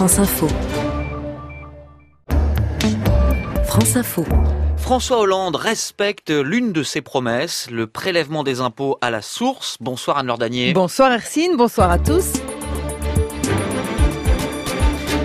France Info. France Info. François Hollande respecte l'une de ses promesses, le prélèvement des impôts à la source. Bonsoir Anne-Laure Danier. Bonsoir Ercine, bonsoir à tous.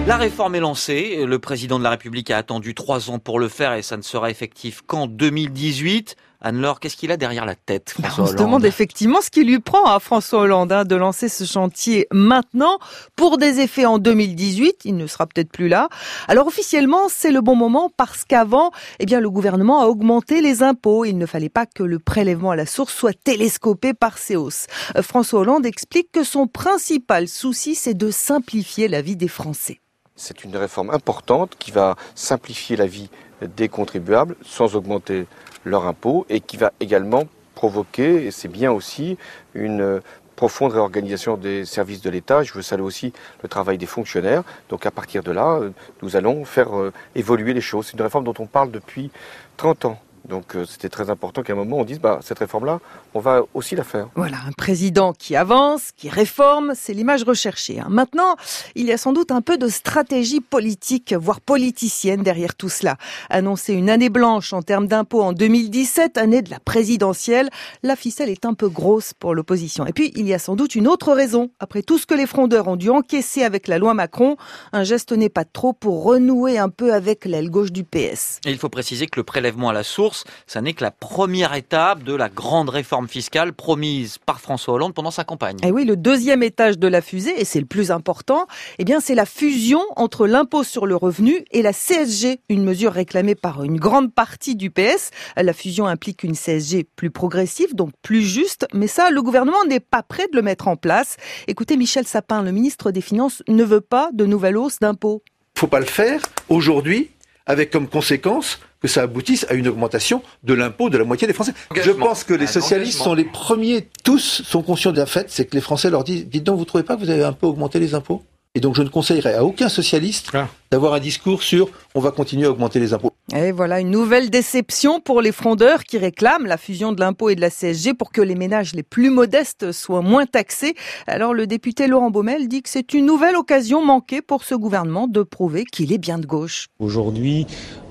La réforme est lancée. Le président de la République a attendu trois ans pour le faire et ça ne sera effectif qu'en 2018. Anne-Laure, qu'est-ce qu'il a derrière la tête, François On se demande effectivement ce qui lui prend à François Hollande hein, de lancer ce chantier maintenant pour des effets en 2018. Il ne sera peut-être plus là. Alors officiellement, c'est le bon moment parce qu'avant, eh bien, le gouvernement a augmenté les impôts. Il ne fallait pas que le prélèvement à la source soit télescopé par ces hausses. Euh, François Hollande explique que son principal souci, c'est de simplifier la vie des Français. C'est une réforme importante qui va simplifier la vie des contribuables sans augmenter leur impôt et qui va également provoquer, et c'est bien aussi, une profonde réorganisation des services de l'État. Je veux saluer aussi le travail des fonctionnaires. Donc à partir de là, nous allons faire euh, évoluer les choses. C'est une réforme dont on parle depuis 30 ans. Donc euh, c'était très important qu'à un moment on dise bah cette réforme-là, on va aussi la faire. Voilà, un président qui avance, qui réforme, c'est l'image recherchée. Hein. Maintenant, il y a sans doute un peu de stratégie politique, voire politicienne derrière tout cela. Annoncer une année blanche en termes d'impôts en 2017, année de la présidentielle, la ficelle est un peu grosse pour l'opposition. Et puis il y a sans doute une autre raison. Après tout ce que les frondeurs ont dû encaisser avec la loi Macron, un geste n'est pas trop pour renouer un peu avec l'aile gauche du PS. Et il faut préciser que le prélèvement à la source ça n'est que la première étape de la grande réforme fiscale promise par François Hollande pendant sa campagne. Et eh oui, le deuxième étage de la fusée, et c'est le plus important, eh bien, c'est la fusion entre l'impôt sur le revenu et la CSG, une mesure réclamée par une grande partie du PS. La fusion implique une CSG plus progressive, donc plus juste, mais ça, le gouvernement n'est pas prêt de le mettre en place. Écoutez, Michel Sapin, le ministre des Finances, ne veut pas de nouvelles hausses d'impôts. Faut pas le faire aujourd'hui avec comme conséquence que ça aboutisse à une augmentation de l'impôt de la moitié des Français. Je pense que les socialistes sont les premiers, tous sont conscients de la fait, c'est que les Français leur disent, dites donc, vous trouvez pas que vous avez un peu augmenté les impôts? Et donc je ne conseillerais à aucun socialiste ah. d'avoir un discours sur on va continuer à augmenter les impôts. Et voilà une nouvelle déception pour les frondeurs qui réclament la fusion de l'impôt et de la CSG pour que les ménages les plus modestes soient moins taxés. Alors le député Laurent Baumel dit que c'est une nouvelle occasion manquée pour ce gouvernement de prouver qu'il est bien de gauche. Aujourd'hui,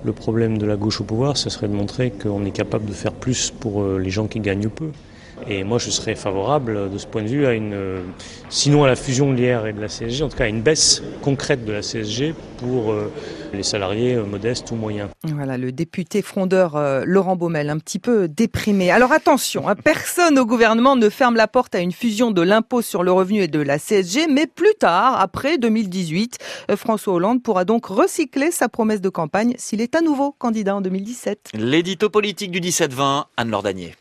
le problème de la gauche au pouvoir, ce serait de montrer qu'on est capable de faire plus pour euh, les gens qui gagnent peu. Et moi, je serais favorable de ce point de vue à une, sinon à la fusion de l'IR et de la CSG, en tout cas à une baisse concrète de la CSG pour euh, les salariés euh, modestes ou moyens. Voilà, le député frondeur euh, Laurent Baumel, un petit peu déprimé. Alors attention, hein, personne au gouvernement ne ferme la porte à une fusion de l'impôt sur le revenu et de la CSG, mais plus tard, après 2018, François Hollande pourra donc recycler sa promesse de campagne s'il est à nouveau candidat en 2017. L'édito politique du 17-20, Anne-Laure Danier.